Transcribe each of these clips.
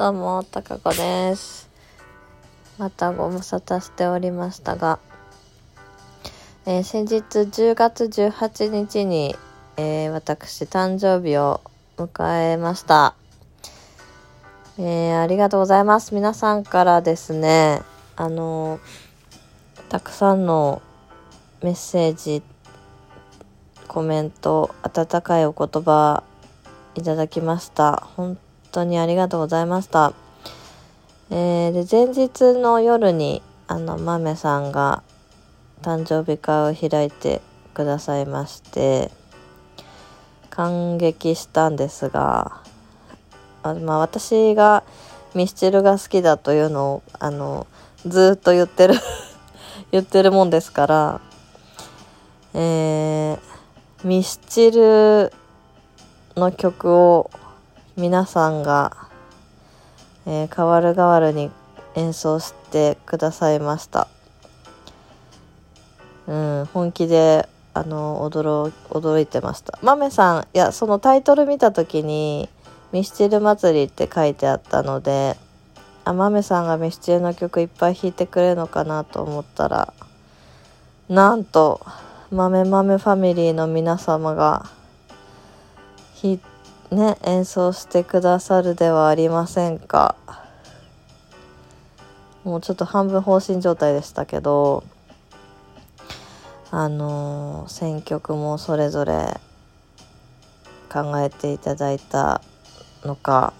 どうも、たかこです。またご無沙汰しておりましたが、えー先日10月18日に、えー私誕生日を迎えました。えーありがとうございます。皆さんからですね、あのーたくさんのメッセージ、コメント、温かいお言葉いただきました。本当にありがとうございました。えーで前日の夜にあのまめさんが誕生日会を開いてくださいまして感激したんですがあまあ私がミスチルが好きだというのをあのずっと言ってる 言ってるもんですからえーミスチルの曲を皆さんが、えー、変わる変わるに演奏してくださいました。うん、本気であの驚驚いてました。まめさん、いや、そのタイトル見た時に、ミスチル祭りって書いてあったので、あ、まめさんがミスチルの曲いっぱい弾いてくれるのかなと思ったら、なんと、まめまめファミリーの皆様が、弾いてね、演奏してくださるではありませんか？もうちょっと半分放心状態でしたけど、あのー選曲もそれぞれ考えていただいたのか、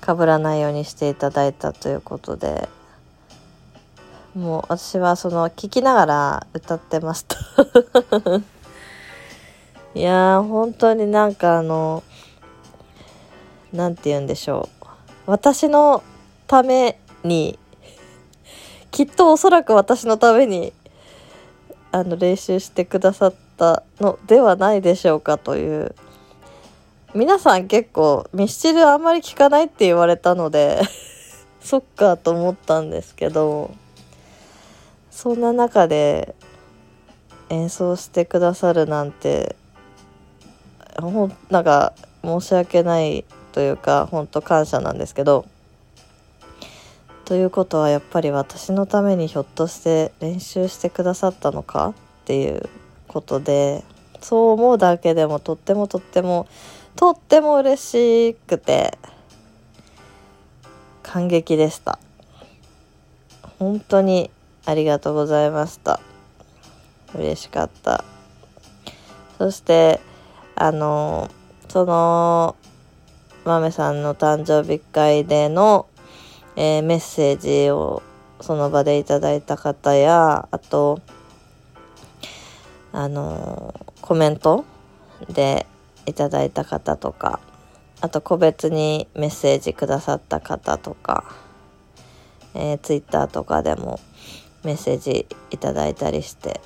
被らないようにしていただいたということで、もう私はその聞きながら歌ってました。いやー、本当になんかあの、なんて言うんでしょう。私のために、きっとおそらく私のために、あの、練習してくださったのではないでしょうかという。皆さん結構、ミスチルあんまり聞かないって言われたので、そっかと思ったんですけど、そんな中で演奏してくださるなんて、ほんなんか申し訳ないというか本当感謝なんですけどということはやっぱり私のためにひょっとして練習してくださったのかっていうことでそう思うだけでもとってもとってもとっても嬉しくて感激でした。本当にありがとうございました。嬉しかった。そしてあのそのまめさんの誕生日会での、えーメッセージをその場でいただいた方やあとあのコメントでいただいた方とかあと個別にメッセージくださった方とか、えー、ツイッターとかでもメッセージいただいたりして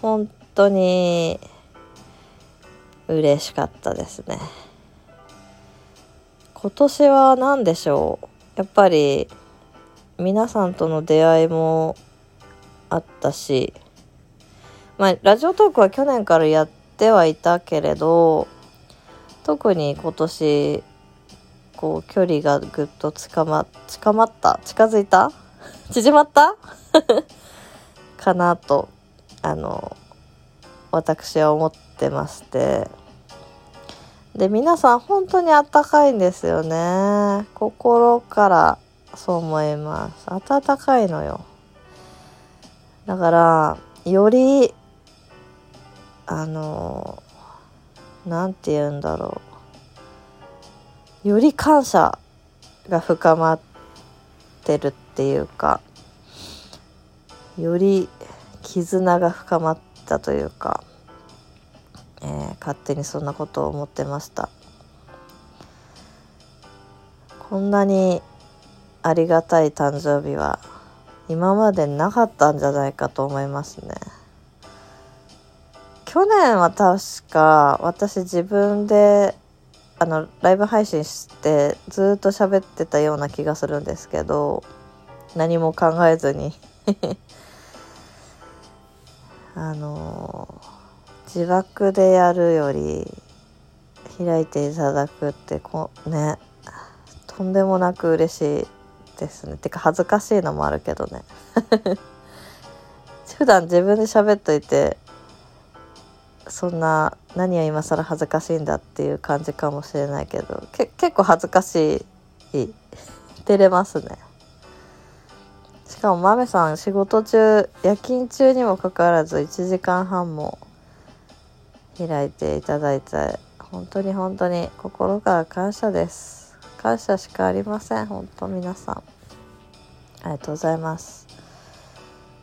本当に嬉しかったですね。今年は何でしょう？やっぱり皆さんとの出会いもあったしまあラジオトークは去年からやってはいたけれど特に今年こう距離がぐっと近ま近まった？近づいた？縮まった？かなとあの私は思ってまして。で皆さん本当にあったかいんですよね。心からそう思います。温かいのよ。だからよりあのなんて言うんだろう。より感謝が深まってるっていうかより絆が深まったというか、えー勝手にそんなことを思ってました。こんなにありがたい誕生日は今までなかったんじゃないかと思いますね。去年は確か私自分であのライブ配信してずっと喋ってたような気がするんですけど何も考えずにあの自爆でやるより開いていただくってこね。とんでもなく嬉しいですね。てか恥ずかしいのもあるけどね。普段自分で喋っといてそんな何を今更恥ずかしいんだっていう感じかもしれないけど結構恥ずかしい。照れますね。しかも豆さん仕事中夜勤中にもかかわらず1時間半も開いていただいて本当に本当に心から感謝です。感謝しかありません。本当皆さん。ありがとうございます。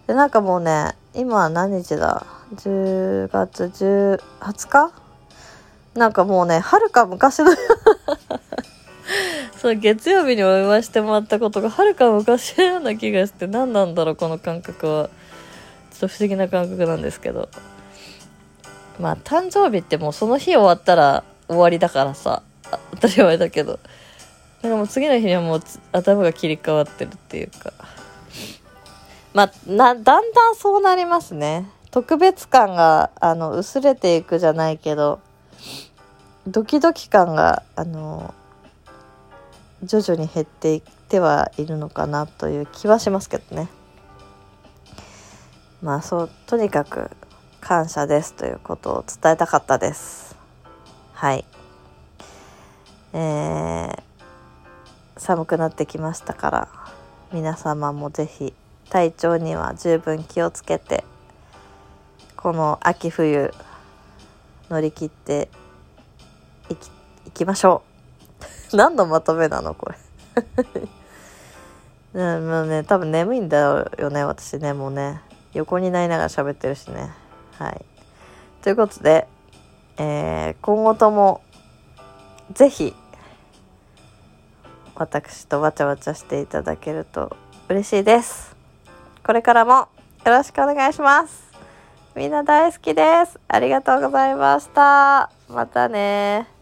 でなんかもうね今何日だ？10月10 20日なんかもうねはるか昔のそう月曜日にお祝いしてもらったことがはるか昔のような気がして何なんだろうこの感覚は。ちょっと不思議な感覚なんですけど。まあ誕生日ってもうその日終わったら終わりだからさ。当たり前だけど。なんかもう次の日にはもう頭が切り替わってるっていうか。まあだんだんそうなりますね。特別感があの薄れていくじゃないけど。ドキドキ感があの徐々に減っていってはいるのかなという気はしますけどね。まあそうとにかく感謝ですということを伝えたかったです。はい。えー、寒くなってきましたから皆様も是非体調には十分気をつけてこの秋冬乗り切っていきいきましょう。何のまとめなのこれ。もうね多分眠いんだよね私ねもうね。横になりながら喋ってるしね。はい。ということで、えー、今後とも是非私とわちゃわちゃしていただけると嬉しいです。これからもよろしくお願いします。みんな大好きです。ありがとうございました。またね